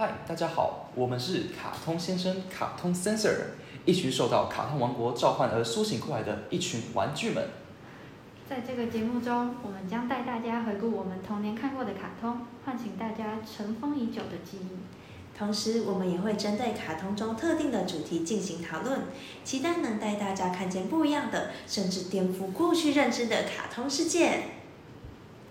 嗨大家好我们是卡通先生卡通 sensor 一群受到卡通王国召唤而苏醒过来的一群玩具们。在这个节目中我们将带大家回顾我们童年看过的卡通唤醒大家尘封已久的记忆。同时我们也会针对卡通中特定的主题进行讨论期待能带大家看见不一样的甚至颠覆过去认知的卡通世界。